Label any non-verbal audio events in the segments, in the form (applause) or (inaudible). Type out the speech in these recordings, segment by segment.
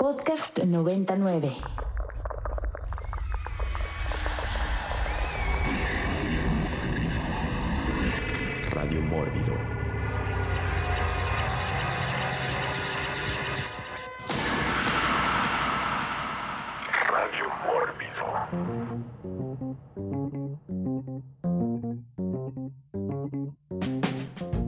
Podcast 99. Radio Mórbido. Radio Mórbido.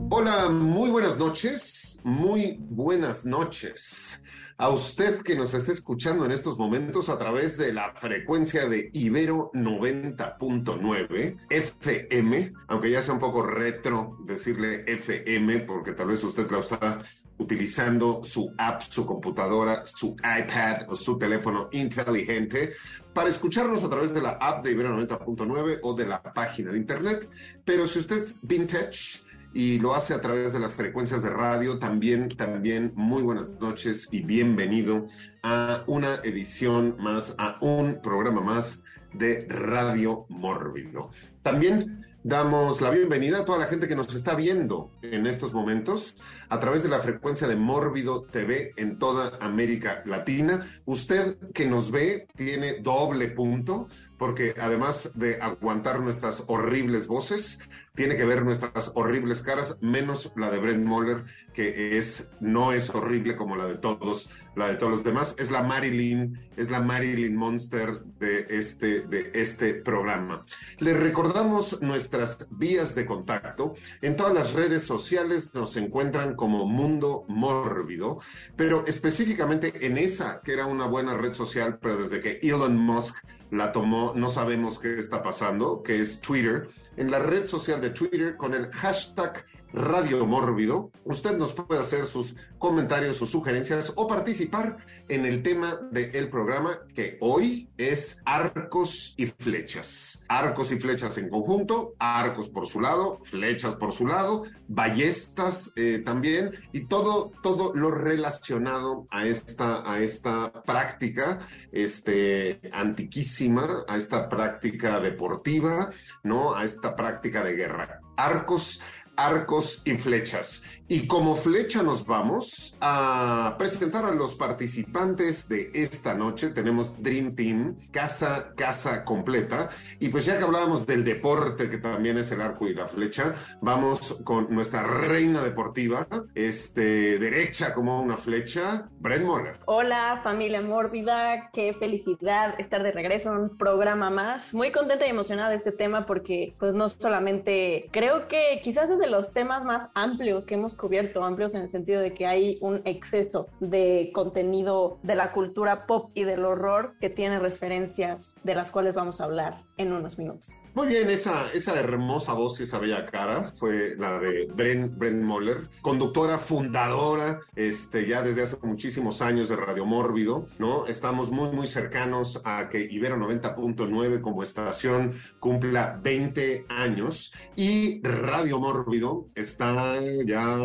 Hola, muy buenas noches, muy buenas noches. A usted que nos está escuchando en estos momentos a través de la frecuencia de Ibero 90.9 FM, aunque ya sea un poco retro decirle FM, porque tal vez usted la está utilizando su app, su computadora, su iPad o su teléfono inteligente para escucharnos a través de la app de Ibero 90.9 o de la página de internet. Pero si usted es vintage, y lo hace a través de las frecuencias de radio. También, también muy buenas noches y bienvenido a una edición más, a un programa más de Radio Mórbido. También damos la bienvenida a toda la gente que nos está viendo en estos momentos a través de la frecuencia de Mórbido TV en toda América Latina. Usted que nos ve tiene doble punto porque además de aguantar nuestras horribles voces, tiene que ver nuestras horribles caras, menos la de Brent Moller, que es, no es horrible como la de todos, la de todos los demás. Es la Marilyn, es la Marilyn Monster de este, de este programa. Le recordamos nuestras vías de contacto. En todas las redes sociales nos encuentran como Mundo Mórbido, pero específicamente en esa, que era una buena red social, pero desde que Elon Musk la tomó, no sabemos qué está pasando, que es Twitter. En la red social de Twitter con el hashtag Radio Mórbido, usted nos puede hacer sus comentarios, sus sugerencias o participar en el tema del programa que hoy es arcos y flechas. Arcos y flechas en conjunto, arcos por su lado, flechas por su lado, ballestas eh, también y todo, todo lo relacionado a esta, a esta práctica este, antiquísima, a esta práctica deportiva, ¿no? A esta práctica de guerra. Arcos arcos y flechas. Y como flecha nos vamos a presentar a los participantes de esta noche. Tenemos Dream Team, casa, casa completa. Y pues ya que hablábamos del deporte, que también es el arco y la flecha, vamos con nuestra reina deportiva, este, derecha como una flecha, Brent Moller. Hola familia mórbida, qué felicidad estar de regreso en un programa más. Muy contenta y emocionada de este tema porque pues no solamente creo que quizás es de los temas más amplios que hemos cubierto, amplios en el sentido de que hay un exceso de contenido de la cultura pop y del horror que tiene referencias de las cuales vamos a hablar en unos minutos. Muy bien, esa, esa hermosa voz y esa bella cara fue la de Bren, Bren Moller, conductora, fundadora, este, ya desde hace muchísimos años de Radio Mórbido, ¿no? Estamos muy, muy cercanos a que Ibero 90.9 como estación cumpla 20 años y Radio Mórbido está ya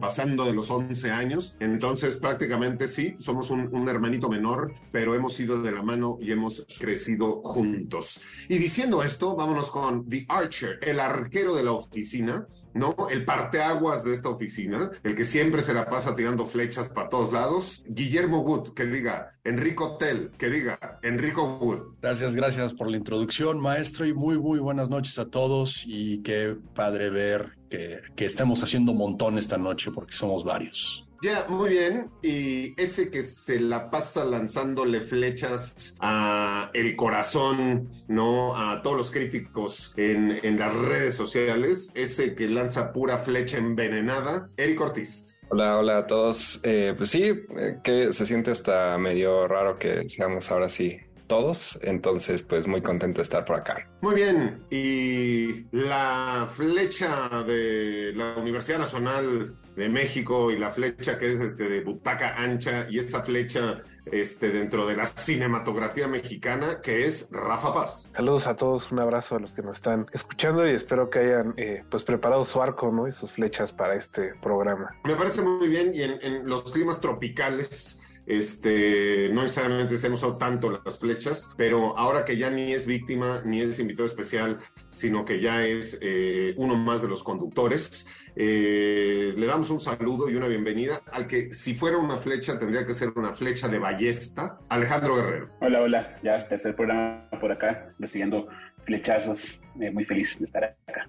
pasando de los 11 años, entonces prácticamente sí, somos un, un hermanito menor, pero hemos ido de la mano y hemos crecido juntos. Y diciendo esto, vámonos con The Archer, el arquero de la oficina, ¿no? El parteaguas de esta oficina, el que siempre se la pasa tirando flechas para todos lados. Guillermo Wood, que diga, Enrico Tell, que diga, Enrico Wood. Gracias, gracias por la introducción, maestro, y muy, muy buenas noches a todos. Y qué padre ver que, que estemos haciendo montón esta noche, porque somos varios. Ya, muy bien. Y ese que se la pasa lanzándole flechas a el corazón, ¿no? A todos los críticos en, en las redes sociales, ese que lanza pura flecha envenenada, Eric Ortiz. Hola, hola a todos. Eh, pues sí, eh, que se siente hasta medio raro que seamos ahora sí todos, entonces pues muy contento de estar por acá. Muy bien, y la flecha de la Universidad Nacional de México y la flecha que es este de butaca ancha y esa flecha este dentro de la cinematografía mexicana que es Rafa Paz. Saludos a todos, un abrazo a los que nos están escuchando y espero que hayan eh, pues preparado su arco ¿no? y sus flechas para este programa. Me parece muy bien y en, en los climas tropicales este, no necesariamente se han usado tanto las flechas, pero ahora que ya ni es víctima ni es invitado especial, sino que ya es eh, uno más de los conductores, eh, le damos un saludo y una bienvenida al que si fuera una flecha tendría que ser una flecha de ballesta, Alejandro Guerrero. Hola, hola, ya tercer programa por acá, recibiendo flechazos. Eh, muy feliz de estar acá.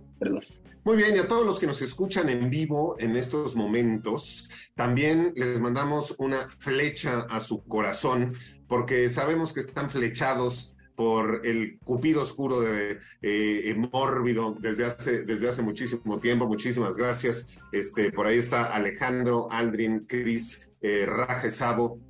Muy bien, y a todos los que nos escuchan en vivo en estos momentos, también les mandamos una flecha a su corazón, porque sabemos que están flechados por el cupido oscuro de eh, Mórbido desde hace, desde hace muchísimo tiempo. Muchísimas gracias. Este, por ahí está Alejandro, Aldrin, Cris, eh, Raje.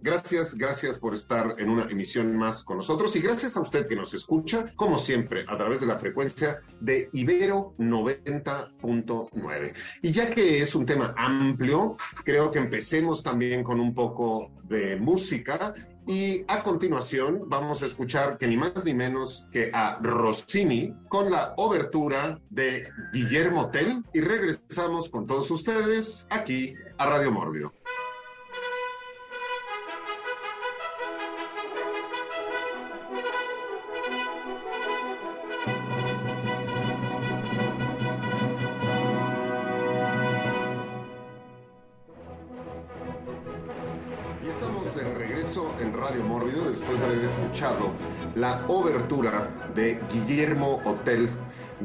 Gracias, gracias por estar en una emisión más con nosotros y gracias a usted que nos escucha, como siempre, a través de la frecuencia de Ibero 90.9. Y ya que es un tema amplio, creo que empecemos también con un poco de música y a continuación vamos a escuchar que ni más ni menos que a Rossini con la obertura de Guillermo Tell y regresamos con todos ustedes aquí a Radio Mórbido. La obertura de Guillermo Hotel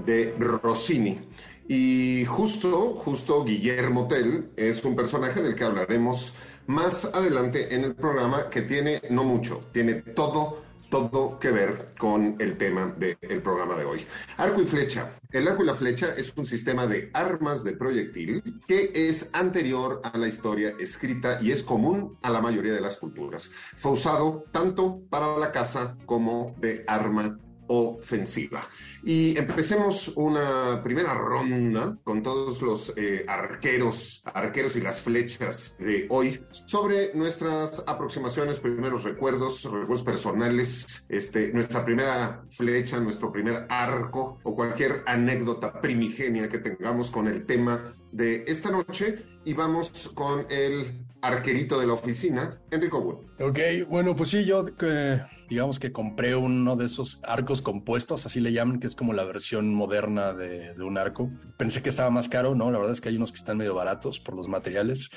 de Rossini. Y justo, justo Guillermo Tell es un personaje del que hablaremos más adelante en el programa que tiene no mucho, tiene todo, todo que ver con el tema del programa de hoy. Arco y flecha. El arco y la flecha es un sistema de armas de proyectil que es anterior a la historia escrita y es común a la mayoría de las culturas. Fue usado tanto para la caza como de arma ofensiva. Y empecemos una primera ronda con todos los eh, arqueros, arqueros y las flechas de hoy sobre nuestras aproximaciones, primeros recuerdos, recuerdos personales, este, nuestra primera flecha, nuestro primer arco o cualquier anécdota primigenia que tengamos con el tema de esta noche. Y vamos con el arquerito de la oficina, Enrico Wood. Ok, bueno, pues sí, yo eh, digamos que compré uno de esos arcos compuestos, así le llaman, que es como la versión moderna de, de, un arco. Pensé que estaba más caro, ¿no? La verdad es que hay unos que están medio baratos por los materiales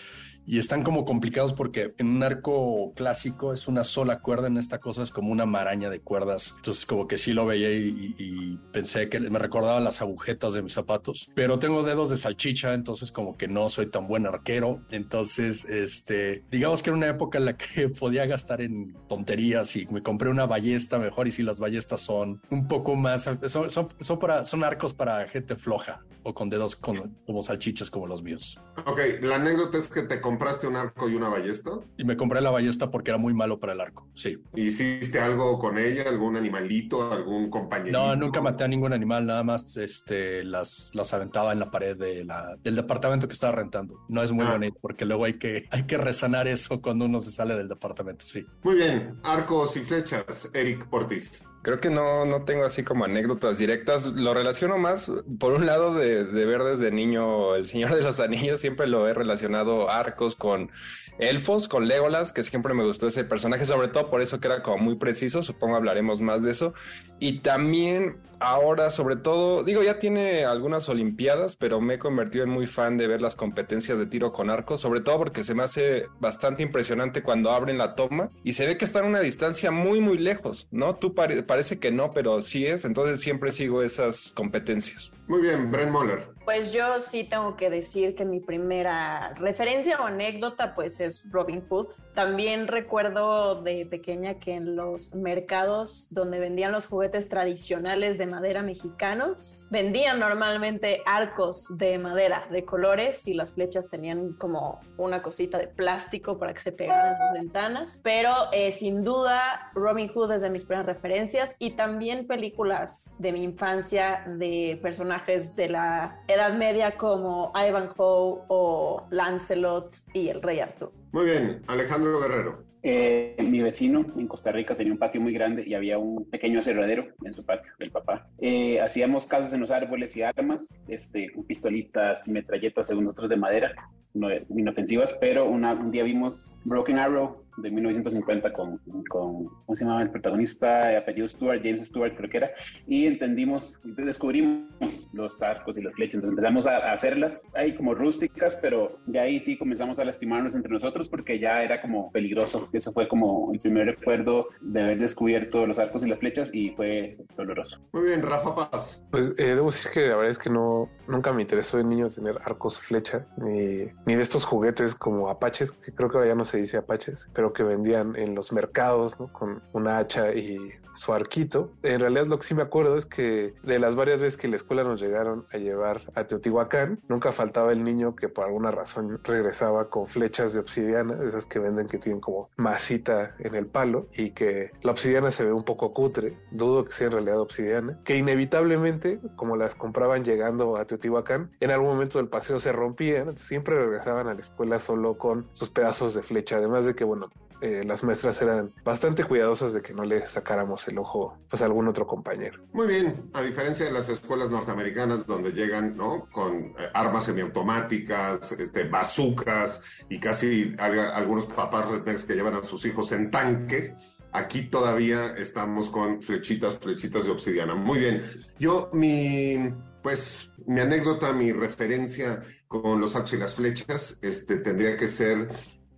y están como complicados porque en un arco clásico es una sola cuerda, en esta cosa es como una maraña de cuerdas. Entonces como que sí lo veía y, pensé que me recordaba las agujetas de mis zapatos, pero tengo dedos de salchicha, entonces como que no soy tan buen arquero. Entonces, este, digamos que era una época en la que (laughs) podía gastar en tonterías y me compré una ballesta mejor y si las ballestas son un poco más, son, son, son, arcos para gente floja o con dedos como salchichas como los míos. Ok, la anécdota es que te compraste un arco y una ballesta. Y me compré la ballesta porque era muy malo para el arco, sí. ¿Hiciste algo con ella? ¿Algún animalito? ¿Algún compañerito? No, nunca maté a ningún animal, nada más este, las, las aventaba en la pared de la, del departamento que estaba rentando. No es muy ah. bonito porque luego hay que, hay que resanar eso cuando uno se sale del departamento, sí. Muy bien, arcos y flechas, Eric Ortiz. Creo que no, no tengo así como anécdotas directas. Lo relaciono más, por un lado, de, de, ver desde niño El Señor de los Anillos. Siempre lo he relacionado arcos con elfos, con Legolas, que siempre me gustó ese personaje, sobre todo por eso que era como muy preciso. Supongo hablaremos más de eso. Y también ahora, sobre todo, digo, ya tiene algunas Olimpiadas, pero me he convertido en muy fan de ver las competencias de tiro con arco, sobre todo porque se me hace bastante impresionante cuando abren la toma y se ve que están a una distancia muy, muy lejos, ¿no? Tú pare parece que no, pero sí es, entonces siempre sigo esas competencias. Muy bien, Brent Moller. Pues yo sí tengo que decir que mi primera referencia o anécdota pues es Robin Hood. También recuerdo de pequeña que en los mercados donde vendían los juguetes tradicionales de madera mexicanos, vendían normalmente arcos de madera de colores y las flechas tenían como una cosita de plástico para que se pegaran a las ventanas. Pero eh, sin duda Robin Hood es de mis primeras referencias y también películas de mi infancia de personajes de la Edad Media como Ivanhoe o Lancelot y el Rey Arthur. Muy bien, Alejandro Guerrero. Eh, mi vecino en Costa Rica tenía un patio muy grande y había un pequeño aserradero en su patio del papá. Eh, hacíamos casas en los árboles y armas, este, pistolitas y metralletas según nosotros de madera, no, inofensivas, pero una, un día vimos Broken Arrow de 1950 con, con ¿cómo se llamaba el protagonista? Apellido Stewart, James Stewart creo que era, y entendimos, descubrimos los arcos y las flechas, entonces empezamos a, hacerlas ahí como rústicas, pero de ahí sí comenzamos a lastimarnos entre nosotros porque ya era como peligroso. Eso fue como el primer recuerdo de haber descubierto los arcos y las flechas y fue doloroso. Muy bien, Rafa Paz. Pues eh, debo decir que la verdad es que no, nunca me interesó de niño tener arcos flecha, ni, ni de estos juguetes como apaches, que creo que ahora ya no se dice apaches, pero que vendían en los mercados, ¿no? Con una hacha y su arquito. En realidad lo que sí me acuerdo es que de las varias veces que la escuela nos llegaron a llevar a Teotihuacán, nunca faltaba el niño que por alguna razón regresaba con flechas de obsidiana, esas que venden que tienen como masita en el palo y que la obsidiana se ve un poco cutre, dudo que sea en realidad obsidiana, que inevitablemente, como las compraban llegando a Teotihuacán, en algún momento del paseo se rompían, siempre regresaban a la escuela solo con sus pedazos de flecha, además de que, bueno, eh, las maestras eran bastante cuidadosas de que no le sacáramos el ojo pues, a algún otro compañero. Muy bien, a diferencia de las escuelas norteamericanas donde llegan ¿no? con eh, armas semiautomáticas, este, bazucas y casi algunos papás rednecks que llevan a sus hijos en tanque, aquí todavía estamos con flechitas, flechitas de obsidiana. Muy bien, yo mi, pues, mi anécdota, mi referencia con los arcos y las flechas, este, tendría que ser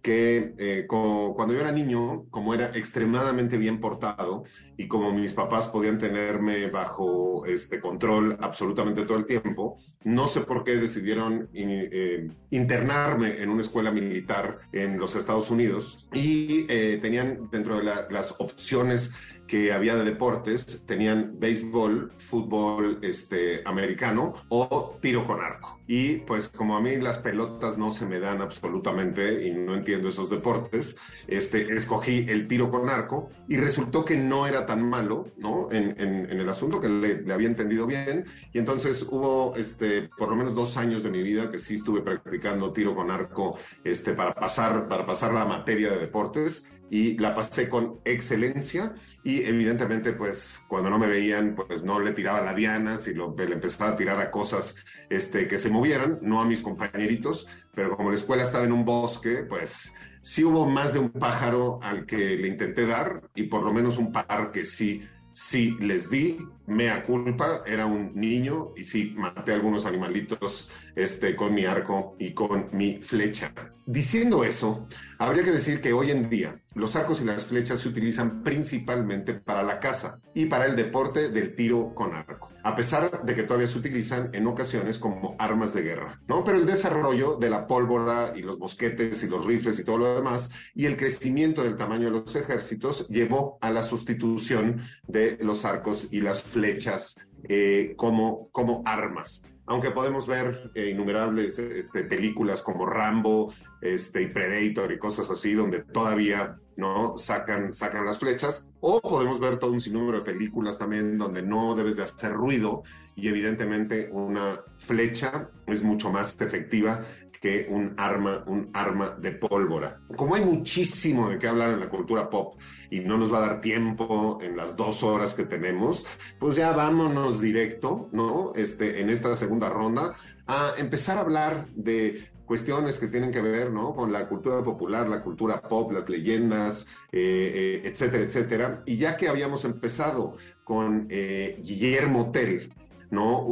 que eh, cuando yo era niño, como era extremadamente bien portado y como mis papás podían tenerme bajo este control absolutamente todo el tiempo, no sé por qué decidieron eh, internarme en una escuela militar en los Estados Unidos y eh, tenían dentro de las opciones que había de deportes tenían béisbol, fútbol este, americano o tiro con arco. Y pues como a mí las pelotas no se me dan absolutamente y no entiendo esos deportes, este, escogí el tiro con arco y resultó que no era tan malo, ¿no? En, en, el asunto, que le, le, había entendido bien. Y entonces hubo, este, por lo menos dos años de mi vida que sí estuve practicando tiro con arco este, para, pasar, para pasar la materia de deportes y la pasé con excelencia. Y evidentemente pues cuando no me veían pues no le tiraba la diana, si lo, le empezaba a tirar a cosas este, que se movieran, no a mis compañeritos, pero como la escuela estaba en un bosque pues sí hubo más de un pájaro al que le intenté dar y por lo menos un par que sí sí les di, mea culpa, era un niño y sí maté algunos animalitos este, con mi arco y con mi flecha. Diciendo eso, habría que decir que hoy en día los arcos y las flechas se utilizan principalmente para la caza y para el deporte del tiro con arco, a pesar de que todavía se utilizan en ocasiones como armas de guerra, ¿no? Pero el desarrollo de la pólvora y los bosquetes y los rifles y todo lo demás y el crecimiento del tamaño de los ejércitos llevó a la sustitución de los arcos y las flechas eh, como, como armas. Aunque podemos ver eh, innumerables este, películas como Rambo este, y Predator y cosas así, donde todavía no sacan, sacan las flechas, o podemos ver todo un sinnúmero de películas también donde no debes de hacer ruido y evidentemente una flecha es mucho más efectiva que un arma, un arma de pólvora. Como hay muchísimo de qué hablar en la cultura pop y no nos va a dar tiempo en las dos horas que tenemos, pues ya vámonos directo, ¿no? Este, en esta segunda ronda a empezar a hablar de cuestiones que tienen que ver ¿no? con la cultura popular, la cultura pop, las leyendas, eh, eh, etcétera, etcétera. Y ya que habíamos empezado con eh, Guillermo Tell, ¿no?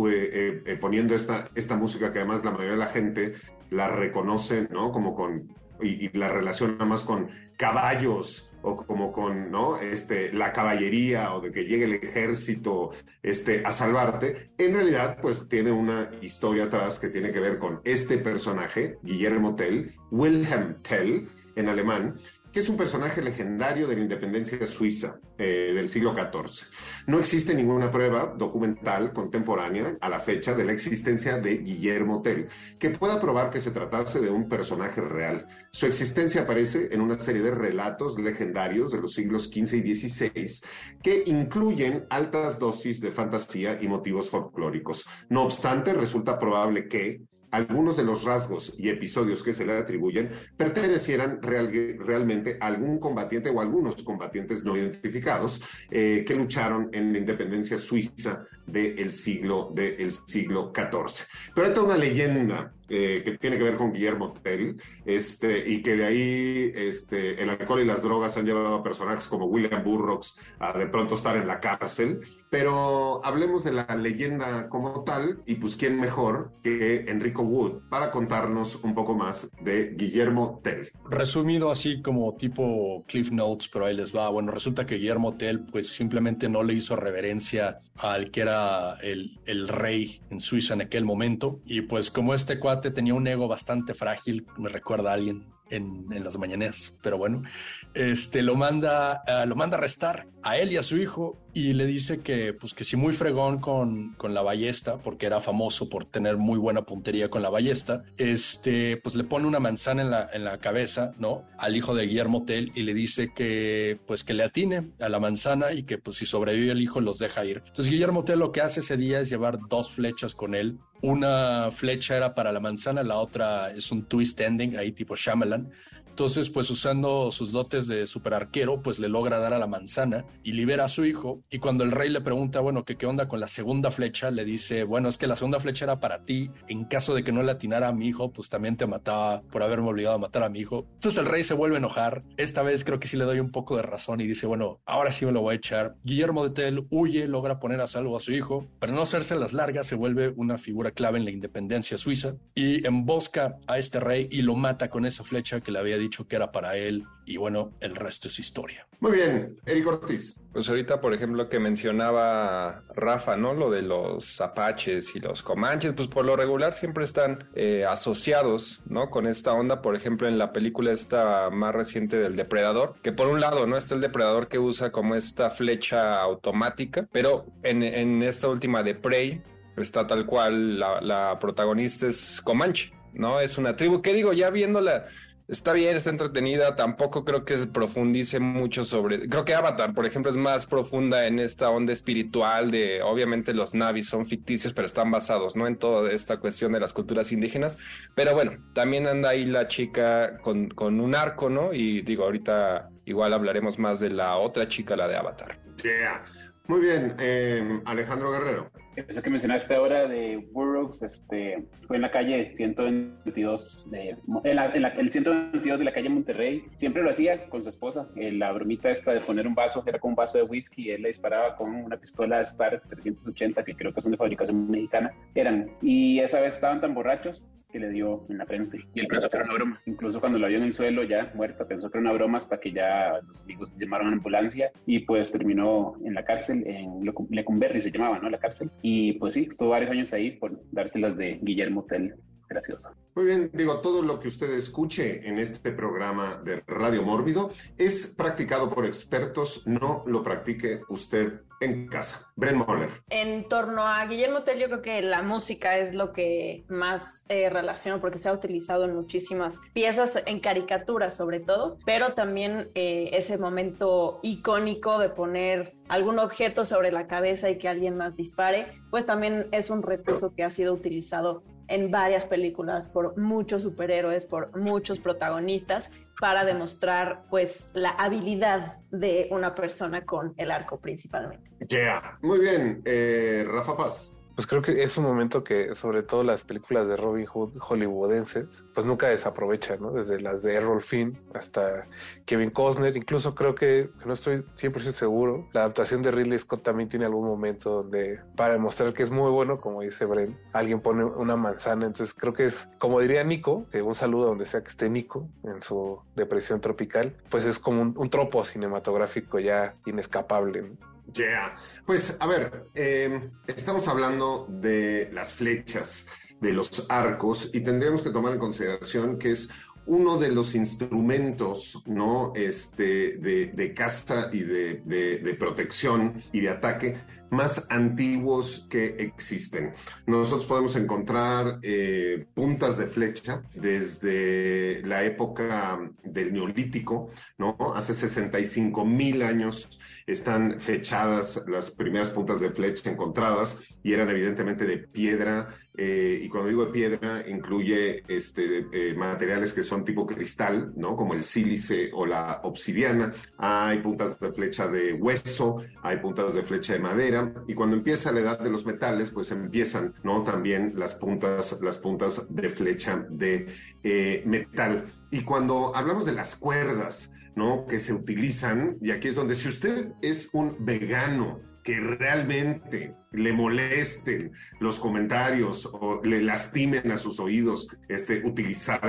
poniendo esta, esta música que además la mayoría de la gente la reconoce, ¿no? Como con, y, la relaciona más con caballos o como con, ¿no? Este, la caballería o de que llegue el ejército, este, a salvarte. En realidad, pues tiene una historia atrás que tiene que ver con este personaje, Guillermo Tell, Wilhelm Tell, en alemán, que es un personaje legendario de la independencia suiza eh, del siglo XIV. No existe ninguna prueba documental contemporánea a la fecha de la existencia de Guillermo Tell que pueda probar que se tratase de un personaje real. Su existencia aparece en una serie de relatos legendarios de los siglos XV y XVI que incluyen altas dosis de fantasía y motivos folclóricos. No obstante, resulta probable que algunos de los rasgos y episodios que se le atribuyen pertenecieran realmente a algún combatiente o algunos combatientes no identificados eh, que lucharon en la independencia suiza del siglo, del siglo XIV. Pero hay toda una leyenda eh, que tiene que ver con Guillermo Tell, este, y que de ahí este, el alcohol y las drogas han llevado a personajes como William Burroughs a de pronto estar en la cárcel. Pero hablemos de la leyenda como tal, y pues quién mejor que Enrico Wood para contarnos un poco más de Guillermo Tell. Resumido así como tipo Cliff Notes, pero ahí les va. Bueno, resulta que Guillermo Tell pues simplemente no le hizo reverencia al que era el, rey en Suiza en aquel momento. Y pues como este cuate tenía un ego bastante frágil, me recuerda a alguien en, las mañaneras, pero bueno, este lo manda, uh, lo manda a arrestar a él y a su hijo y le dice que pues que si muy fregón con, con la ballesta, porque era famoso por tener muy buena puntería con la ballesta, este pues le pone una manzana en la, en la cabeza, ¿no? Al hijo de Guillermo Tell y le dice que pues que le atine a la manzana y que pues si sobrevive el hijo los deja ir. Entonces Guillermo Tell lo que hace ese día es llevar dos flechas con él una flecha era para la manzana, la otra es un twist ending, ahí tipo Shyamalan. Entonces, pues usando sus dotes de super arquero, pues le logra dar a la manzana y libera a su hijo. Y cuando el rey le pregunta, bueno, ¿qué, qué onda con la segunda flecha? Le dice, bueno, es que la segunda flecha era para ti. En caso de que no le atinara a mi hijo, pues también te mataba por haberme obligado a matar a mi hijo. Entonces el rey se vuelve a enojar. Esta vez creo que sí le doy un poco de razón y dice, bueno, ahora sí me lo voy a echar. Guillermo de Tell huye, logra poner a salvo a su hijo. Para no hacerse las largas, se vuelve una figura clave en la independencia suiza y embosca a este rey y lo mata con esa flecha que le había dicho que era para él y bueno, el resto es historia. Muy bien, Eric Ortiz. Pues ahorita, por ejemplo, que mencionaba Rafa, ¿no? Lo de los apaches y los comanches, pues por lo regular siempre están eh, asociados, ¿no? Con esta onda, por ejemplo, en la película esta más reciente del depredador, que por un lado, ¿no? Está el depredador que usa como esta flecha automática, pero en, en esta última de Prey, está tal cual, la, la protagonista es Comanche, ¿no? Es una tribu que digo, ya viéndola está bien, está entretenida. Tampoco creo que profundice mucho sobre. Creo que Avatar, por ejemplo, es más profunda en esta onda espiritual de. Obviamente, los navis son ficticios, pero están basados, ¿no? En toda esta cuestión de las culturas indígenas. Pero bueno, también anda ahí la chica con, con un arco, ¿no? Y digo, ahorita igual hablaremos más de la otra chica, la de Avatar. Yeah. Muy bien, eh, Alejandro Guerrero. Eso que mencionaste ahora de Burroughs, este, fue en la calle 122, de, la, el 122 de la calle Monterrey. Siempre lo hacía con su esposa. Eh, la bromita esta de poner un vaso, era con un vaso de whisky, él le disparaba con una pistola Star 380, que creo que son de fabricación mexicana. Eran. Y esa vez estaban tan borrachos que le dio en la frente. Y él pensó que era una broma. Incluso cuando la vio en el suelo, ya muerta, pensó que era una broma hasta que ya los amigos llamaron a la ambulancia y pues terminó en la cárcel, en Lecumberri se llamaba, ¿no? La cárcel. Y pues sí, estuvo varios años ahí por dárselas de Guillermo Tell. Gracioso. Muy bien, digo, todo lo que usted escuche en este programa de Radio Mórbido es practicado por expertos, no lo practique usted en casa. Bren Moller. En torno a Guillermo Tell, yo creo que la música es lo que más eh, relaciono porque se ha utilizado en muchísimas piezas, en caricaturas sobre todo, pero también eh, ese momento icónico de poner algún objeto sobre la cabeza y que alguien más dispare, pues también es un recurso que ha sido utilizado en varias películas por muchos superhéroes, por muchos protagonistas, para demostrar pues la habilidad de una persona con el arco principalmente. Yeah. Muy bien, eh, Rafa Paz. Pues creo que es un momento que, sobre todo las películas de Robin Hood hollywoodenses, pues nunca desaprovechan, ¿no? Desde las de Errol Finn hasta Kevin Costner, incluso creo que, no estoy 100% seguro, la adaptación de Ridley Scott también tiene algún momento donde, para demostrar que es muy bueno, como dice Brent, alguien pone una manzana, entonces creo que es, como diría Nico, que un saludo donde sea que esté Nico en su depresión tropical, pues es como un, tropo cinematográfico ya inescapable. Yeah. Pues a ver, eh, estamos hablando de las flechas, de los arcos, y tendríamos que tomar en consideración que es uno de los instrumentos ¿no? este, de, de caza y de, protección y de ataque más antiguos que existen. Nosotros podemos encontrar eh, puntas de flecha desde la época del Neolítico, ¿no? hace 65 mil años están fechadas las primeras puntas de flecha encontradas y eran evidentemente de piedra eh, y cuando digo de piedra, incluye este, eh, materiales que son tipo cristal, ¿no? Como el sílice o la obsidiana. Hay puntas de flecha de hueso, hay puntas de flecha de madera. Y cuando empieza la edad de los metales, pues empiezan, ¿no? También las puntas, las puntas de flecha de eh, metal. Y cuando hablamos de las cuerdas, ¿no? Que se utilizan, y aquí es donde si usted es un vegano, que realmente le molesten los comentarios o le lastimen a sus oídos, este, utilizar,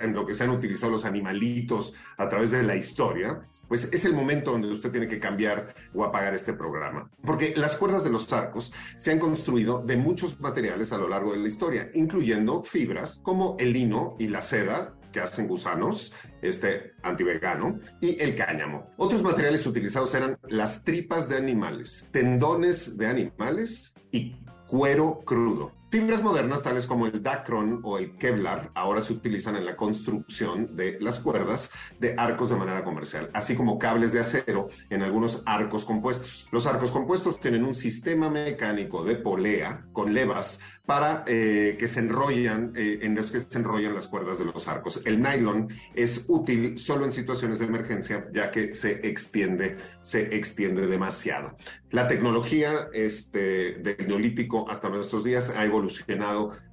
en lo que se han utilizado los animalitos a través de la historia, pues es el momento donde usted tiene que cambiar o apagar este programa. Porque las cuerdas de los arcos se han construido de muchos materiales a lo largo de la historia, incluyendo fibras como el lino y la seda, que hacen gusanos, este antivegano, y el cáñamo. Otros materiales utilizados eran las tripas de animales, tendones de animales y cuero crudo. Fibras modernas tales como el Dacron o el Kevlar ahora se utilizan en la construcción de las cuerdas de arcos de manera comercial, así como cables de acero en algunos arcos compuestos. Los arcos compuestos tienen un sistema mecánico de polea con levas para eh, que se enrollan, eh, en los que se enrollan las cuerdas de los arcos. El nylon es útil solo en situaciones de emergencia, ya que se extiende, se extiende demasiado. La tecnología este, del neolítico hasta nuestros días ha evolucionado,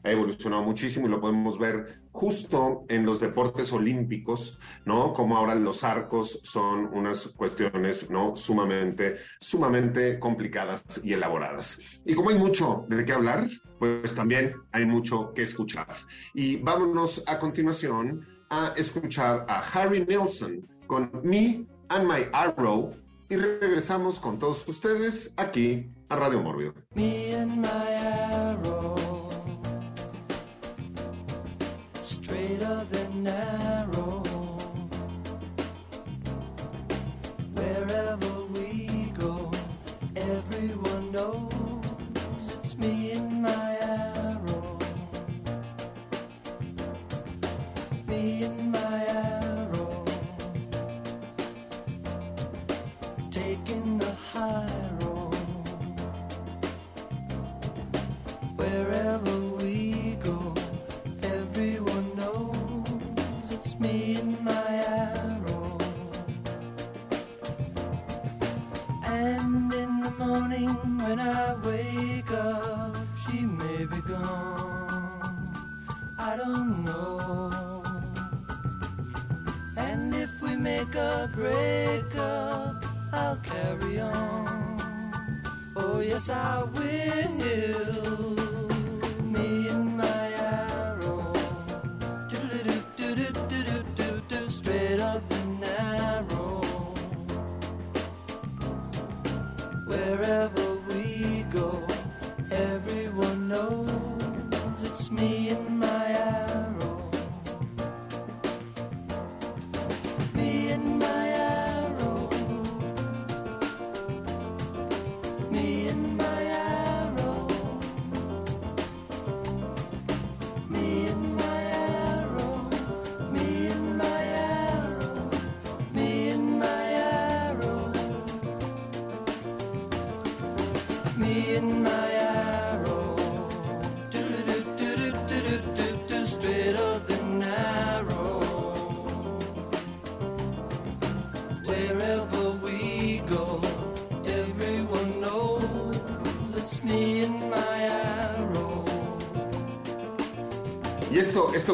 ha evolucionado muchísimo y lo podemos ver justo en los deportes olímpicos, ¿no? Como ahora los arcos son unas cuestiones, ¿no? Sumamente, sumamente complicadas y elaboradas. Y como hay mucho de qué hablar, pues también hay mucho que escuchar. Y vámonos a continuación a escuchar a Harry Nelson con Me and My Arrow y regresamos con todos ustedes aquí a Radio Mórbido. Me and my arrow, straighter than arrow. Wherever we go, everyone knows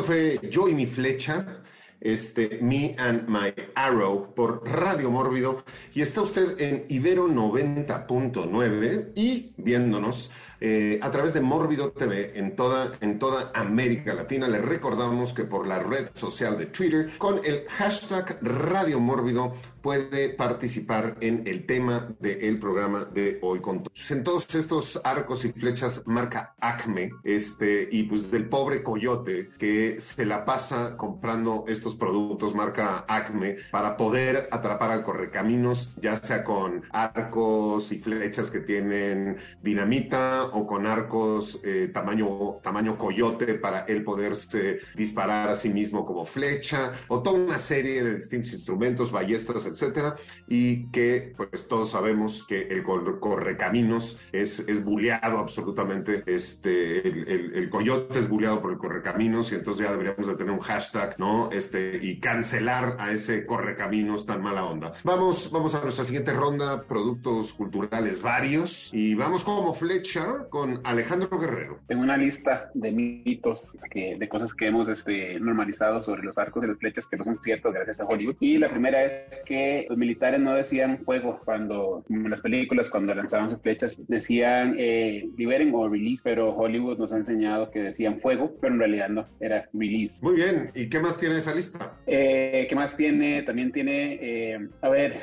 fue Yo y mi flecha, este, Me and My Arrow por Radio Mórbido. Y está usted en Ibero 90.9 y viéndonos eh, a través de Mórbido TV en toda, en toda América Latina. Le recordamos que por la red social de Twitter, con el hashtag Radio Mórbido, puede participar en el tema del programa de hoy con todos. En todos estos arcos y flechas marca Acme, este, y pues del pobre coyote que se la pasa comprando estos productos marca Acme para poder atrapar al correcaminos, ya sea con arcos y flechas que tienen dinamita o con arcos eh, tamaño, tamaño coyote para él poderse disparar a sí mismo como flecha, o toda una serie de distintos instrumentos, ballestas, etcétera, y que pues todos sabemos que el cor- correcaminos es, es buleado absolutamente, este, el, el- el coyote es buleado por el correcaminos, y entonces ya deberíamos de tener un hashtag, ¿no? Este, y cancelar a ese correcaminos tan mala onda. Vamos, vamos a nuestra siguiente ronda, productos culturales varios, y vamos como flecha con Alejandro Guerrero. Tengo una lista de mitos, que, de cosas que hemos este, normalizado sobre los arcos y las flechas que no son ciertas gracias a Hollywood. Y la primera es que los militares no decían fuego cuando, en las películas, cuando lanzaban sus flechas, decían eh, liberen o release, pero Hollywood nos ha enseñado que decían fuego, pero en realidad no, era release. Muy bien, ¿y qué más tiene esa lista? Eh, ¿Qué más tiene? También tiene, eh, a ver,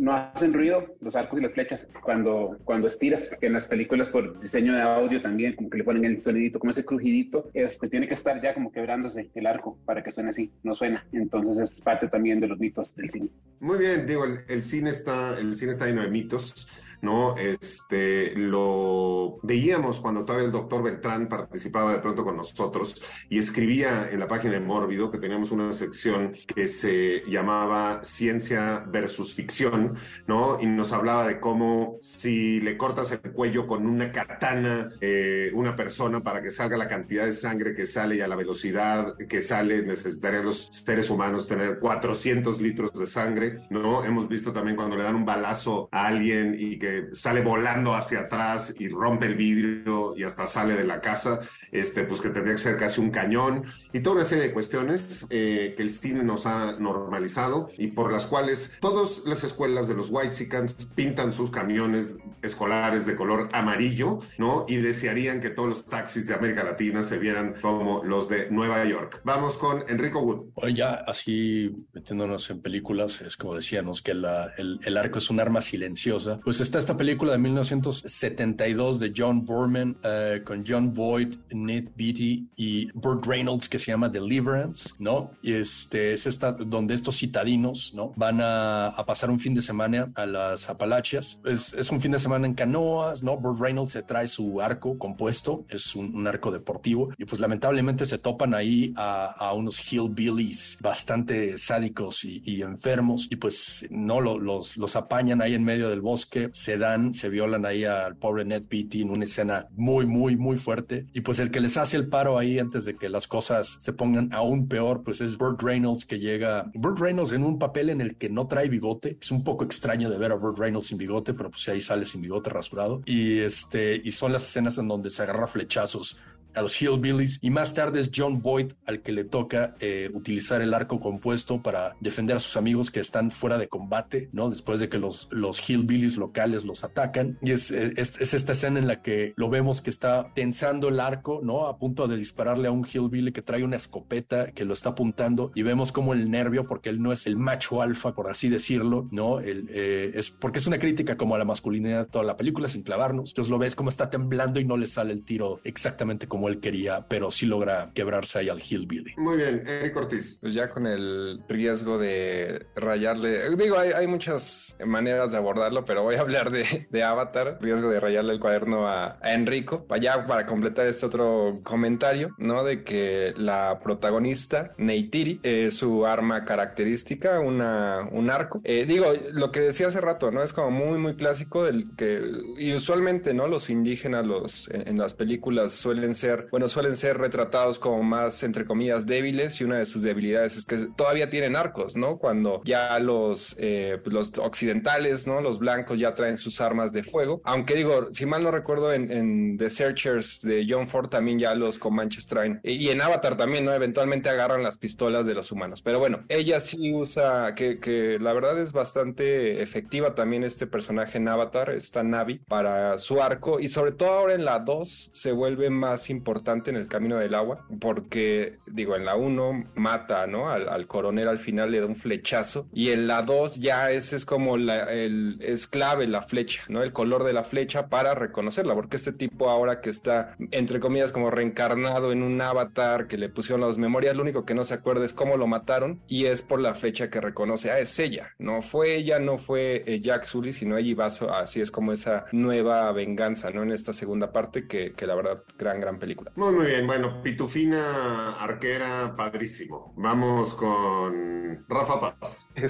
no hacen ruido los arcos y las flechas cuando, cuando estiras, que en las películas por diseño de audio también, como que le ponen el sonidito, como ese crujidito, este, tiene que estar ya como quebrándose el arco para que suene así, no suena. Entonces es parte también de los mitos del cine. Muy bien, digo, el, el cine está, el cine está lleno de mitos, ¿no? Este, lo veíamos cuando todavía el doctor Beltrán participaba de pronto con nosotros y escribía en la página de Mórbido que teníamos una sección que se llamaba Ciencia versus Ficción, ¿no? Y nos hablaba de cómo si le cortas el cuello con una katana, eh, una persona para que salga la cantidad de sangre que sale y a la velocidad que sale, necesitarían los seres humanos tener 400 litros de sangre, ¿no? Hemos visto también cuando le dan un balazo a alguien y que sale volando hacia atrás y rompe el vidrio y hasta sale de la casa, este, pues que tendría que ser casi un cañón y toda una serie de cuestiones eh, que el cine nos ha normalizado y por las cuales todas las escuelas de los Whitexicans pintan sus camiones escolares de color amarillo, ¿no? Y desearían que todos los taxis de América Latina se vieran como los de Nueva York. Vamos con Enrico Wood. Oye, ya así metiéndonos en películas, es como decíamos que el, el arco es un arma silenciosa. Pues está esta película de 1972 de John Borman eh, con John Boyd, Ned Beatty y Burt Reynolds que se llama Deliverance, ¿no? Este es esta donde estos citadinos, ¿no? Van a, a pasar un fin de semana a las Apalachias. Es, es un fin de semana en canoas, ¿no? Burt Reynolds se trae su arco compuesto, es un, un arco deportivo y pues lamentablemente se topan ahí a, a unos hillbillies bastante sádicos y, y enfermos y pues no lo- los, los apañan ahí en medio del bosque, se dan, se violan ahí al pobre Ned Beatty en una escena muy, muy, muy fuerte y pues el que les hace el paro ahí antes de que las cosas se pongan aún peor pues es Burt Reynolds que llega, Burt Reynolds en un papel en el que no trae bigote, es un poco extraño de ver a Burt Reynolds sin bigote, pero pues ahí sale sin bigote rasurado. Y este, y son las escenas en donde se agarra flechazos a los Hillbillies y más tarde es John Boyd al que le toca eh, utilizar el arco compuesto para defender a sus amigos que están fuera de combate, ¿no? Después de que los, los Hillbillies locales los atacan y es, es, es esta escena en la que lo vemos que está tensando el arco, ¿no? A punto de dispararle a un Hillbilly que trae una escopeta que lo está apuntando y vemos como el nervio, porque él no es el macho alfa, por así decirlo, ¿no? El, eh, es porque es una crítica como a la masculinidad toda la película sin clavarnos. Entonces lo ves como está temblando y no le sale el tiro exactamente como él quería, pero sí logra quebrarse ahí al Hillbilly. Muy bien, Eric Ortiz. Pues ya con el riesgo de rayarle, digo, hay, hay muchas maneras de abordarlo, pero voy a hablar de, de Avatar, riesgo de rayarle el cuaderno a, a Enrico, ya para completar este otro comentario, ¿no? De que la protagonista, Neytiri, es su arma característica, una, un arco. Eh, digo, lo que decía hace rato, ¿no? Es como muy, muy clásico del que, y usualmente, ¿no? Los indígenas, los, en, en las películas suelen ser, bueno, suelen ser retratados como más, entre comillas, débiles y una de sus debilidades es que todavía tienen arcos, ¿no? Cuando ya los, eh, pues, los occidentales, ¿no? Los blancos ya traen sus armas de fuego. Aunque digo, si mal no recuerdo, en, The Searchers de John Ford también ya los comanches traen. Y en Avatar también, ¿no? Eventualmente agarran las pistolas de los humanos. Pero bueno, ella sí usa, que, que la verdad es bastante efectiva también este personaje en Avatar, esta Navi, para su arco. Y sobre todo ahora en la 2 se vuelve más importante importante en el camino del agua, porque, digo, en la 1 mata, ¿no? Al, al coronel al final le da un flechazo, y en la 2 ya ese es como la, el, es clave la flecha, ¿no? El color de la flecha para reconocerla, porque este tipo ahora que está, entre comillas, como reencarnado en un avatar que le pusieron las memorias, lo único que no se acuerda es cómo lo mataron, y es por la flecha que reconoce, ah, es ella, no fue ella, no fue eh, Jack Sully, sino ella y así es como esa nueva venganza, ¿no? En esta segunda parte, que, que la verdad, gran, gran película. Muy, muy bien. Bueno, Pitufina, arquera, padrísimo. Vamos con Rafa Paz. (laughs)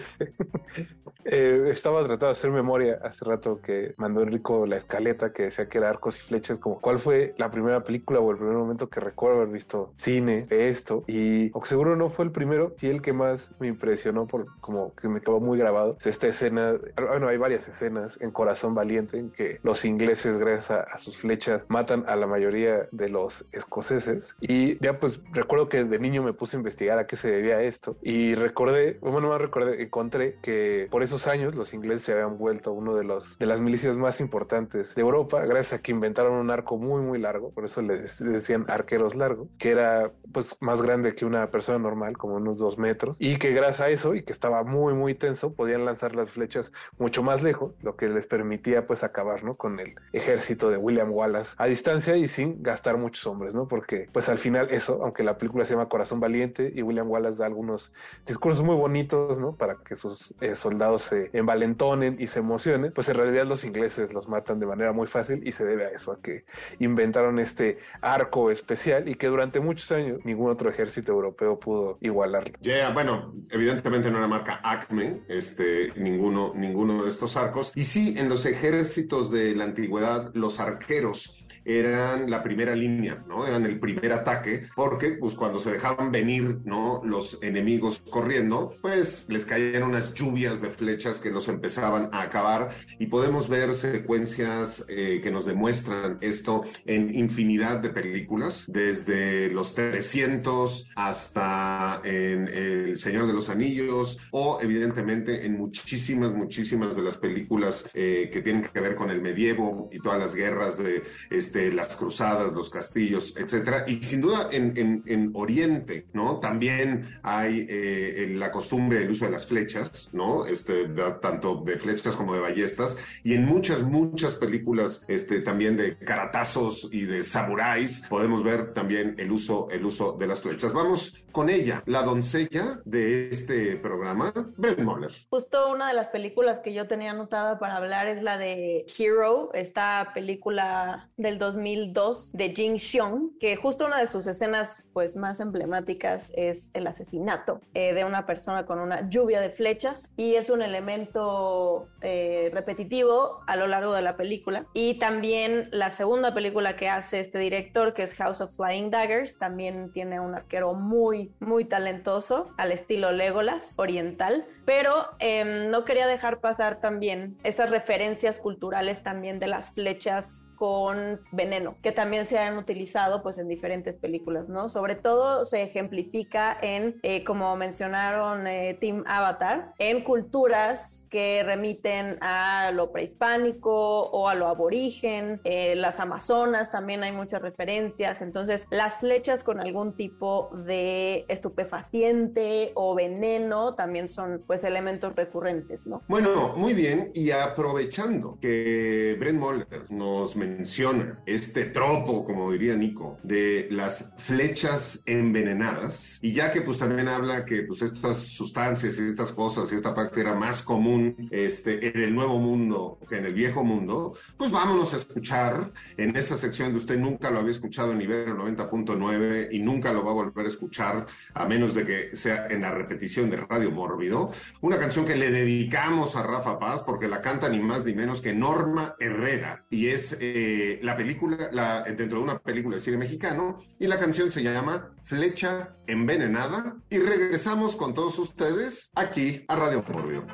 Eh, estaba tratando de hacer memoria hace rato que mandó Enrico la escaleta que decía que era arcos y flechas, como cuál fue la primera película o el primer momento que recuerdo haber visto cine de esto. Y o seguro no fue el primero, sí el que más me impresionó por como que me quedó muy grabado. Esta escena, bueno, hay varias escenas en Corazón Valiente en que los ingleses, gracias a, a sus flechas, matan a la mayoría de los escoceses. Y ya pues recuerdo que de niño me puse a investigar a qué se debía esto. Y recordé, bueno, más recordé, encontré que por esos años los ingleses se habían vuelto uno de los de las milicias más importantes de Europa, gracias a que inventaron un arco muy muy largo, por eso les decían arqueros largos, que era pues más grande que una persona normal, como unos dos metros, y que gracias a eso y que estaba muy muy tenso, podían lanzar las flechas mucho más lejos, lo que les permitía pues acabar, ¿no? Con el ejército de William Wallace a distancia y sin gastar hombres, ¿no? Porque pues al final eso, aunque la película se llama Corazón Valiente y William Wallace da algunos discursos muy bonitos, ¿no? Para que sus eh, soldados se envalentonen y se emocionen, pues en realidad los ingleses los matan de manera muy fácil y se debe a eso, a que inventaron este arco especial y que durante muchos años ningún otro ejército europeo pudo igualarlo. Yeah, bueno, evidentemente no era marca Acme, este, ninguno, ninguno de estos arcos. Y sí, en los ejércitos de la antigüedad, los arqueros eran la primera línea, ¿no? Eran el primer ataque, porque pues cuando se dejaban venir, ¿no? Los enemigos corriendo, pues les caían unas lluvias de flechas que los empezaban a acabar y podemos ver secuencias eh, que nos demuestran esto en infinidad de películas, desde los 300 hasta en El Señor de los Anillos o evidentemente en muchísimas, muchísimas de las películas eh, que tienen que ver con el medievo y todas las guerras de este, las cruzadas, los castillos, etcétera. Y sin duda en, en, en Oriente, ¿no? También hay eh, la costumbre del uso de las flechas, ¿no? Este, tanto de flechas como de ballestas. Y en muchas, muchas películas este, también de caratazos y de samuráis podemos ver también el uso, el uso de las flechas. Vamos con ella, la doncella de este programa, Brent Moller. Justo una de las películas que yo tenía anotada para hablar es la de Hero, esta película del 2002 de Jin Xiong, que justo una de sus escenas pues más emblemáticas es el asesinato eh, de una persona con una lluvia de flechas y es un elemento eh, repetitivo a lo largo de la película. Y también la segunda película que hace este director, que es House of Flying Daggers, también tiene un arquero muy, muy talentoso, al estilo Legolas, oriental. Pero eh, no quería dejar pasar también esas referencias culturales también de las flechas con veneno, que también se han utilizado pues en diferentes películas, ¿no? Sobre todo se ejemplifica en, eh, como mencionaron eh, Team Avatar, en culturas que remiten a lo prehispánico o a lo aborigen, eh, las amazonas también hay muchas referencias, entonces las flechas con algún tipo de estupefaciente o veneno también son pues elementos recurrentes, ¿no? Bueno, muy bien, y aprovechando que Brent Moller nos menciona este tropo, como diría Nico, de las flechas envenenadas, y ya que pues también habla que pues estas sustancias y estas cosas y esta práctica era más común este, en el nuevo mundo que en el viejo mundo, pues vámonos a escuchar. En esa sección de usted nunca lo había escuchado en Ibero 90.9 y nunca lo va a volver a escuchar a menos de que sea en la repetición de Radio Mórbido, una canción que le dedicamos a Rafa Paz porque la canta ni más ni menos que Norma Herrera y es eh, la película, la, dentro de una película de cine mexicano y la canción se llama Flecha Envenenada y regresamos con todos ustedes aquí a Radio Mórbido.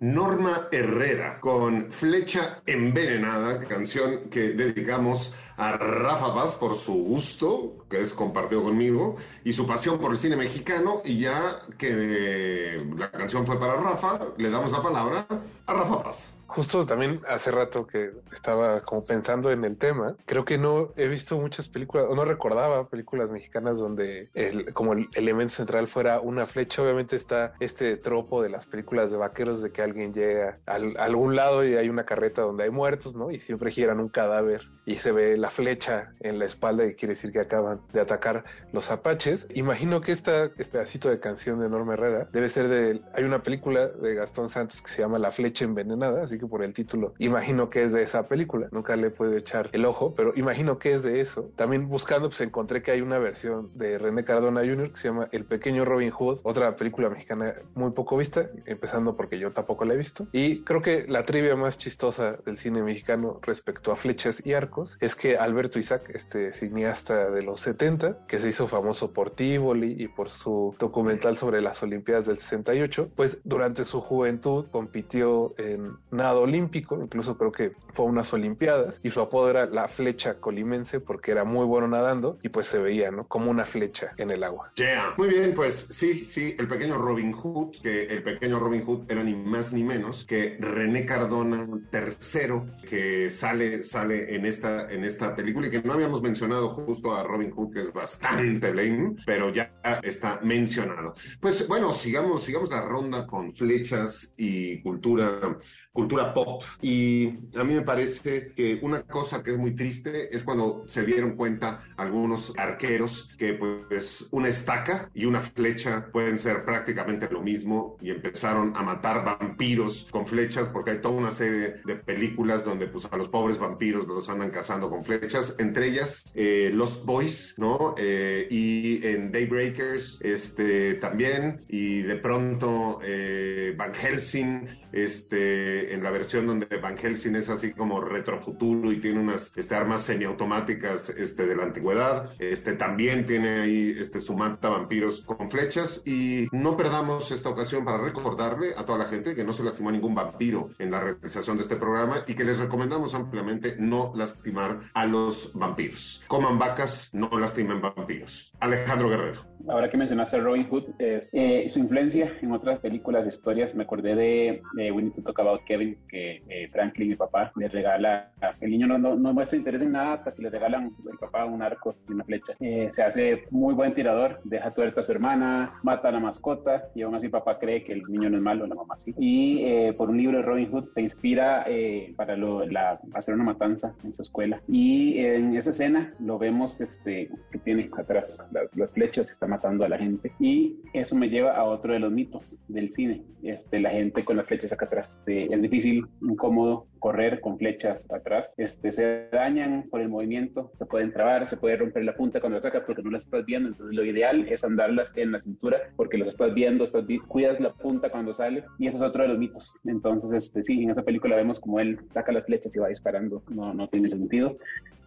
Norma Herrera con Flecha Envenenada, canción que dedicamos a Rafa Paz por su gusto, que es compartido conmigo, y su pasión por el cine mexicano. Y ya que la canción fue para Rafa, le damos la palabra a Rafa Paz. Justo también hace rato que estaba como pensando en el tema, creo que no he visto muchas películas, o no recordaba películas mexicanas donde el, como el elemento central fuera una flecha. Obviamente está este tropo de las películas de vaqueros de que alguien llega al- a algún lado y hay una carreta donde hay muertos, ¿no? Y siempre giran un cadáver y se ve la flecha en la espalda y quiere decir que acaban de atacar los apaches. Imagino que esta, este pedacito de canción de Norma Herrera debe ser de... Hay una película de Gastón Santos que se llama La flecha envenenada, así que por el título imagino que es de esa película. Nunca le he podido echar el ojo, pero imagino que es de eso. También buscando, pues encontré que hay una versión de René Cardona Jr. que se llama El pequeño Robin Hood, otra película mexicana muy poco vista, empezando porque yo tampoco la he visto. Y creo que la trivia más chistosa del cine mexicano respecto a flechas y arcos es que Alberto Isaac, este cineasta de los 70, que se hizo famoso por Tivoli y por su documental sobre las Olimpiadas del 68, pues durante su juventud compitió en nado olímpico, incluso creo que fue unas Olimpiadas, y su apodo era la flecha colimense porque era muy bueno nadando y pues se veía, ¿no? Como una flecha en el agua. Yeah. Muy bien, pues sí, sí, el pequeño Robin Hood, que el pequeño Robin Hood era ni más ni menos que René Cardona III, que sale, sale en esta, en esta película y que no habíamos mencionado justo a Robin Hood, que es bastante lame, pero ya está mencionado. Pues bueno, sigamos, sigamos la ronda con flechas y cultura, cultura pop. Y a mí me parece que una cosa que es muy triste es cuando se dieron cuenta algunos arqueros que pues una estaca y una flecha pueden ser prácticamente lo mismo y empezaron a matar vampiros con flechas porque hay toda una serie de películas donde pues a los pobres vampiros los andan cazando con flechas, entre ellas eh, Lost Boys, ¿no? Eh, y en Daybreakers este, también y de pronto eh, Van Helsing, este, en la versión donde Van Helsing es así como retrofuturo y tiene unas este, armas semiautomáticas este, de la antigüedad, este, también tiene ahí este, su manta vampiros con flechas y no perdamos esta ocasión para recordarle a toda la gente que no se lastimó ningún vampiro en la realización de este programa y que les recomendamos ampliamente no lastimar a los vampiros. Coman vacas, no lastimen vampiros. Alejandro Guerrero. Ahora que mencionaste a Robin Hood, es, eh, su influencia en otras películas, historias, me acordé de, de We Need to Talk About Kevin, que eh, Franklin, mi papá, le regala, el niño no, no, no muestra interés en nada hasta que le regalan el papá un arco y una flecha. Eh, se hace muy buen tirador, deja tuerta a su hermana, mata a la mascota y aún así papá cree que el niño no es malo, la mamá sí. Y eh, por un libro de Robin Hood se inspira eh, para lo, la, hacer una matanza en su escuela. Y en esa escena lo vemos este, que tiene atrás las, las flechas, está matando a la gente. Y eso me lleva a otro de los mitos del cine. Este, la gente con las flechas acá atrás. Este, es difícil, incómodo correr con flechas atrás. Este, se dañan por el movimiento, se pueden trabar, se puede romper la punta cuando la sacas porque no las estás viendo. Entonces lo ideal es andarlas en la cintura porque las estás viendo, estás vi- cuidas la punta cuando sale. Y ese es otro de los mitos. Entonces, este, sí, en esa película vemos como él saca las flechas y va disparando. No, no tiene sentido.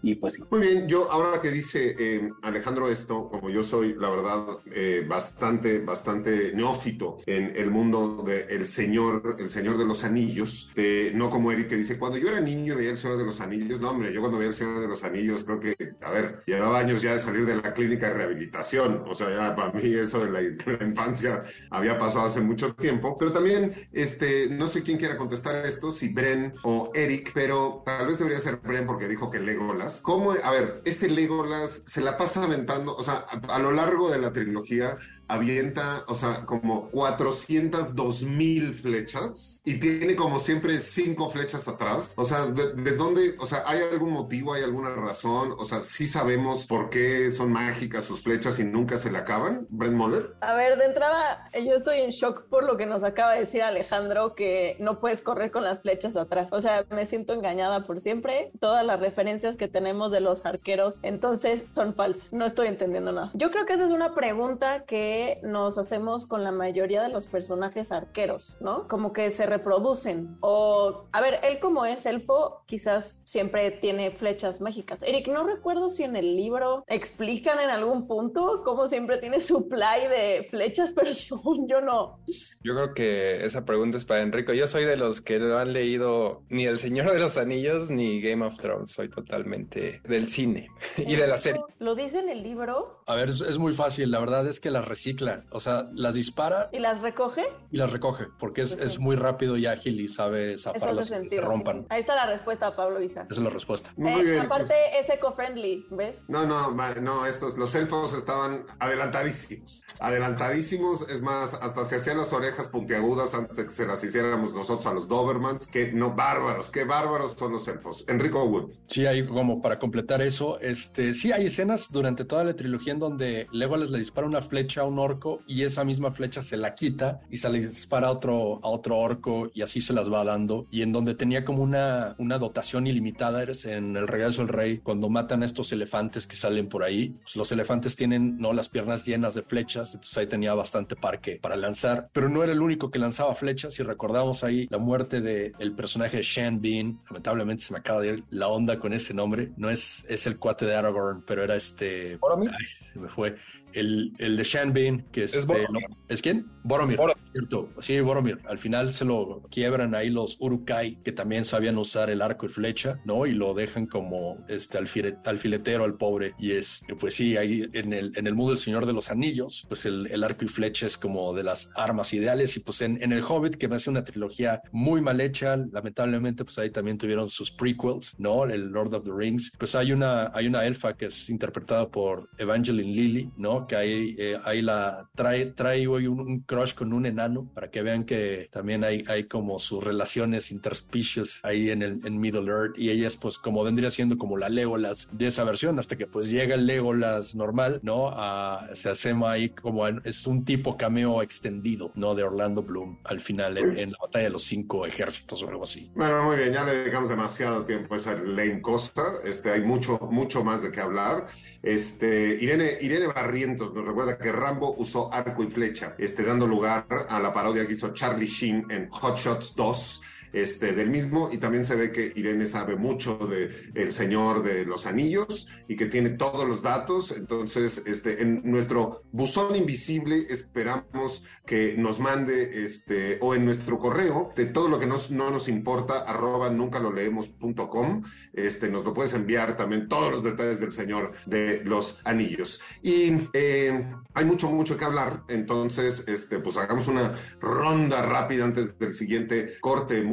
Y pues sí. Muy bien, yo ahora que dice eh, Alejandro esto, como yo soy, la verdad, eh, bastante, bastante neófito en el mundo del Señor, el Señor de los Anillos, eh, no como Eric que dice, cuando yo era niño veía el Señor de los Anillos, no hombre, yo cuando veía el Señor de los Anillos creo que, a ver, llevaba años ya de salir de la clínica de rehabilitación, o sea, ya para mí eso de la, infancia había pasado hace mucho tiempo, pero también, este, no sé quién quiera contestar esto, si Bren o Eric, pero tal vez debería ser Bren porque dijo que Legolas. ¿Cómo? A ver, este Legolas se la pasa aventando, o sea, a lo largo de la trilogía avienta, o sea, como 402 mil flechas y tiene como siempre cinco flechas atrás. O sea, ¿de, de dónde? O sea, ¿hay algún motivo, hay alguna razón? O sea, ¿sí sabemos por qué son mágicas sus flechas y nunca se le acaban? Brent Moller. A ver, de entrada, yo estoy en shock por lo que nos acaba de decir Alejandro, que no puedes correr con las flechas atrás. O sea, me siento engañada por siempre. Todas las referencias que tenemos de los arqueros, entonces, son falsas. No estoy entendiendo nada. Yo creo que esa es una pregunta que que nos hacemos con la mayoría de los personajes arqueros, ¿no? Como que se reproducen. O, a ver, él como es elfo, quizás siempre tiene flechas mágicas. Eric, no recuerdo si en el libro explican en algún punto cómo siempre tiene supply de flechas, (laughs) pero según yo no. Yo creo que esa pregunta es para Enrico. Yo soy de los que no han leído ni El Señor de los Anillos ni Game of Thrones. Soy totalmente del cine (laughs) y de la serie. ¿Lo dice en el libro? A ver, es, es muy fácil. La verdad es que las recicla. O sea, las dispara ¿Y las recoge? y las recoge porque es, Pues sí. es muy rápido y ágil y sabe y que se rompan. Ahí está la respuesta, Pablo Isa. Esa es la respuesta. Muy Eh, bien. aparte es eco-friendly, ¿ves? No, no, no, estos, los elfos estaban adelantadísimos, adelantadísimos, es más, hasta se hacían las orejas puntiagudas antes de que se las hiciéramos nosotros a los Dobermans, que no, bárbaros, qué bárbaros son los elfos. Enrico Wood. Sí, hay como para completar eso, este, sí hay escenas durante toda la trilogía en donde Legolas le dispara una flecha a un orco y esa misma flecha se la quita y se le dispara a otro, a otro orco y así se las va dando y en donde tenía como una, una dotación ilimitada eres en el regreso del rey cuando matan a estos elefantes que salen por ahí, pues los elefantes tienen no las piernas llenas de flechas, entonces ahí tenía bastante parque para lanzar, pero no era el único que lanzaba flechas, si recordamos ahí la muerte del el personaje de Shan Bean, lamentablemente se me acaba de ir la onda con ese nombre, no es, es el cuate de Aragorn, pero era este... ¿Boromir? Ay, se me fue. El, el de Shan Bean, que es... Es Boromir. ¿Es quién? Boromir. Boromir. Cierto. Sí, Boromir. Al final se lo quiebran ahí los Urukai, que también sabían usar el arco y flecha, ¿no? Y lo dejan como este alfile- alfiletero al pobre. Y es, pues sí, ahí en el, en el mundo del Señor de los Anillos, pues el, el arco y flecha es como de las armas ideales. Y pues en, en el Hobbit, que me hace una trilogía muy mal hecha, lamentablemente, pues ahí también tuvieron sus prequels, ¿no? El Lord of the Rings. Pues hay una, hay una elfa que es interpretada por Evangeline Lilly, ¿no? Que ahí, eh, ahí la trae, trae hoy un, un crush con un enano para que vean que también hay, hay como sus relaciones interspecies ahí en el en Middle Earth y ella es pues como vendría siendo como la Legolas de esa versión hasta que pues llega el Legolas normal, ¿no? A- se asema ahí como en- es un tipo cameo extendido, ¿no? De Orlando Bloom al final en, en la batalla de los cinco ejércitos o algo así. Bueno, muy bien, ya le dedicamos demasiado tiempo a esa lame costa. Este, hay mucho, mucho más de qué hablar. Este, Irene, Irene Barrientos nos recuerda que Rambo usó arco y flecha, este, dando lugar a la parodia que hizo Charlie Sheen en Hot Shots 2. Este, del mismo y también se ve que Irene sabe mucho de El Señor de los Anillos y que tiene todos los datos. Entonces este, en nuestro buzón invisible esperamos que nos mande este, o en nuestro correo de todo lo que nos, no nos importa arroba nunca lo leemos.com este, nos lo puedes enviar también todos los detalles del Señor de los Anillos. Y eh, hay mucho mucho que hablar. Entonces este, pues hagamos una ronda rápida antes del siguiente corte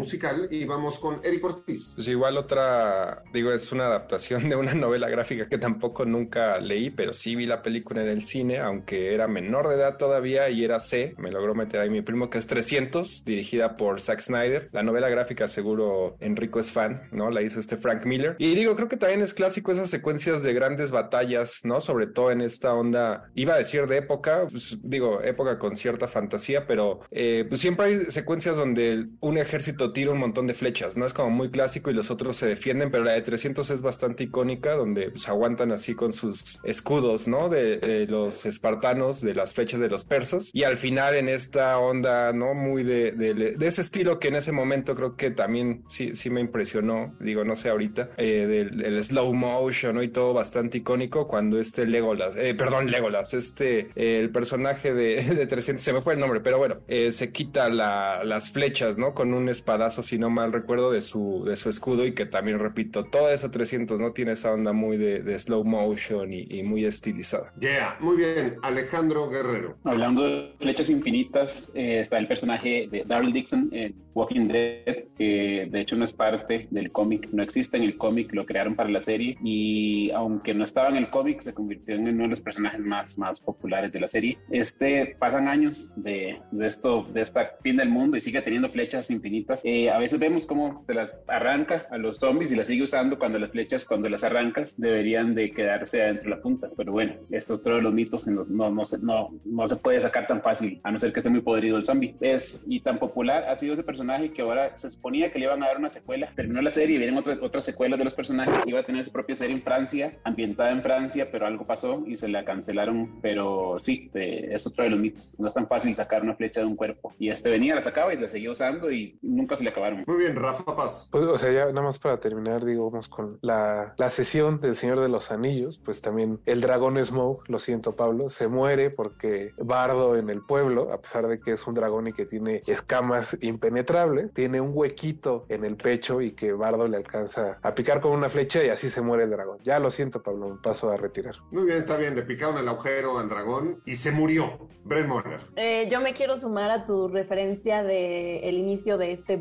y vamos con Eric Ortiz Pues igual otra, digo, es una adaptación de una (laughs) novela gráfica que tampoco nunca leí, pero sí vi la película en el cine, aunque era menor de edad todavía y era C, me logró meter ahí mi primo, que es 300, dirigida por Zack Snyder. La novela gráfica seguro Enrico es fan, ¿no? La hizo este Frank Miller. Y digo, creo que también es clásico esas secuencias de grandes batallas, ¿no? Sobre todo en esta onda, iba a decir de época, pues, digo, época con cierta fantasía, pero eh, pues siempre hay secuencias donde un ejército tira un montón de flechas, ¿no? Es como muy clásico y los otros se defienden, pero la de 300 es bastante icónica, donde pues, aguantan así con sus escudos, ¿no? De, los espartanos, de las flechas de los persas. Y al final en esta onda, ¿no? Muy de, de, ese estilo que en ese momento creo que también sí, sí me impresionó, digo, no sé ahorita, eh, del, slow motion, ¿no? Y todo bastante icónico cuando este Legolas, eh, perdón, Legolas, este, el personaje de, (laughs) de 300, se me fue el nombre, pero bueno, eh, se quita la- las flechas, ¿no? Con un espadazo, si no mal recuerdo, de su, de su escudo y que también, repito, toda esa 300, ¿no? Tiene esa onda muy de, de slow motion y, y muy estilizada. Yeah, muy bien, Alejandro Guerrero. Hablando de flechas infinitas, eh, está el personaje de Daryl Dixon en Walking Dead, que de hecho no es parte del cómic, no existe en el cómic, lo crearon para la serie y aunque no estaba en el cómic, se convirtió en uno de los personajes más, más populares de la serie. Este, pasan años de, de esto, de esta fin del mundo y sigue teniendo flechas infinitas. Eh, a veces vemos cómo se las arranca a los zombies y las sigue usando cuando las flechas, cuando las arrancas, deberían de quedarse adentro de la punta. Pero bueno, es otro de los mitos en los no, no, se, no, no se puede sacar tan fácil, a no ser que esté muy podrido el zombie. Es, y tan popular ha sido ese personaje que ahora se suponía que le iban a dar una secuela. Terminó la serie vienen otras, otras secuelas de los personajes. Iba a tener su propia serie en Francia, ambientada en Francia, pero algo pasó y se la cancelaron. Pero sí, eh, es otro de los mitos. No es tan fácil sacar una flecha de un cuerpo. Y este venía, la sacaba y la seguía usando y nunca se le acabaron. Muy bien, Rafa Paz. Pues, o sea, ya nada más para terminar, digamos, con la, la sesión del Señor de los Anillos, pues también el dragón Smoke, lo siento Pablo, se muere porque Bardo en el pueblo, a pesar de que es un dragón y que tiene escamas impenetrables, tiene un huequito en el pecho y que Bardo le alcanza a picar con una flecha y así se muere el dragón. Ya lo siento Pablo, me paso a retirar. Muy bien, está bien, le picaron el agujero al dragón y se murió. Brent Moller. Eh, yo me quiero sumar a tu referencia del el inicio de este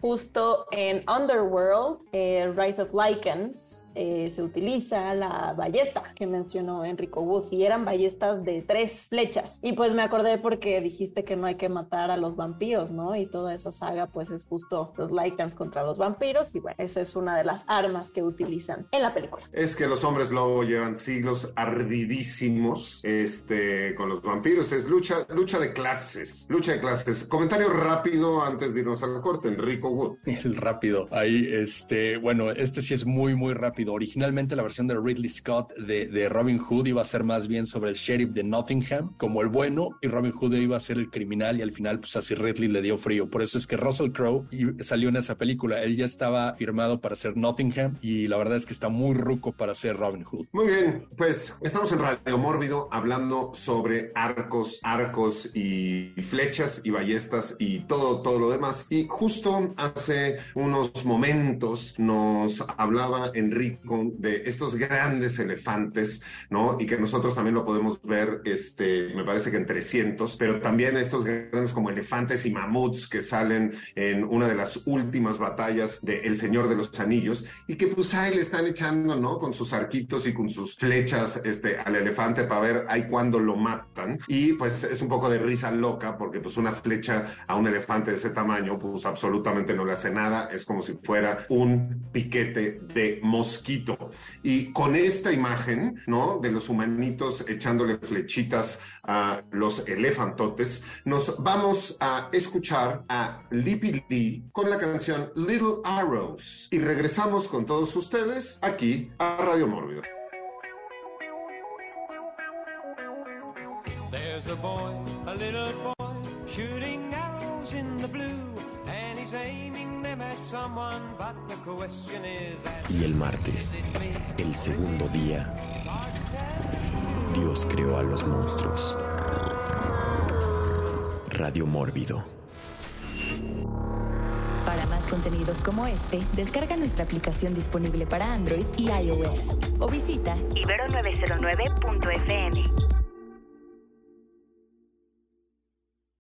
Justo en Underworld, eh, Rise of Lycans, eh, se utiliza la ballesta que mencionó Enrico Wood y eran ballestas de tres flechas. Y pues me acordé porque dijiste que no hay que matar a los vampiros, ¿no? Y toda esa saga pues es justo los Lycans contra los vampiros y bueno, esa es una de las armas que utilizan en la película. Es que los hombres lobo llevan siglos ardidísimos este, con los vampiros. Es lucha, lucha de clases. Lucha de clases. Comentario rápido antes de irnos al corte, Enrico Wood. (laughs) El rápido. Ahí, este, bueno, este sí es muy, muy rápido. Originalmente la versión de Ridley Scott de, de Robin Hood iba a ser más bien sobre el sheriff de Nottingham como el bueno y Robin Hood iba a ser el criminal y al final pues así Ridley le dio frío. Por eso es que Russell Crowe salió en esa película. Él ya estaba firmado para ser Nottingham y la verdad es que está muy ruco para ser Robin Hood. Muy bien, pues estamos en Radio Mórbido hablando sobre arcos, arcos y flechas y ballestas y todo, todo lo demás. Y justo hace unos momentos nos hablaba Enrico de estos grandes elefantes, ¿no? Y que nosotros también lo podemos ver, este, me parece que en 300, pero también estos grandes como elefantes y mamuts que salen en una de las últimas batallas de El Señor de los Anillos y que pues ahí le están echando, ¿no? Con sus arquitos y con sus flechas este, al elefante para ver ahí cuándo lo matan. Y pues es un poco de risa loca porque pues una flecha a un elefante de ese tamaño pues absolutamente no le hace nada. Es como si fuera un piquete de Y con esta imagen, ¿no? De los humanitos echándole flechitas a los elefantotes, nos vamos a escuchar a Lippy Lee con la canción Little Arrows. Y regresamos con todos ustedes aquí a Radio Mórbido. There's a boy, a little boy, shooting arrows in the blue, Y el martes, el segundo día, Dios creó a los monstruos. Radio Mórbido. Para más contenidos como este, descarga nuestra aplicación disponible para Android y iOS o visita Ibero909.fm.